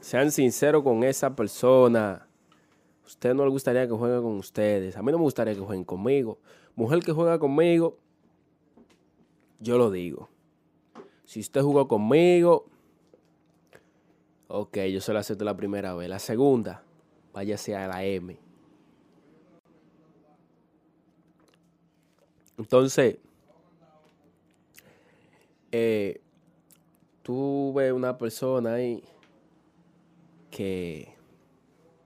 Sean sinceros con esa persona. usted no le gustaría que juegue con ustedes. A mí no me gustaría que jueguen conmigo. Mujer que juega conmigo, yo lo digo. Si usted jugó conmigo, ok, yo se lo acepto la primera vez. La segunda, váyase a la M. Entonces, eh, tú una persona ahí que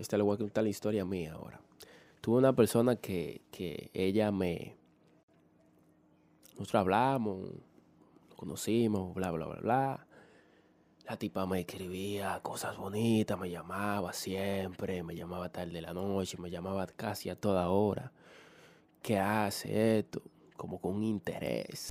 Esta le voy a contar la historia mía ahora. Tuve una persona que, que ella me... Nosotros hablamos, conocimos, bla, bla, bla, bla. La tipa me escribía cosas bonitas, me llamaba siempre, me llamaba tarde de la noche, me llamaba casi a toda hora. ¿Qué hace esto? Como con interés.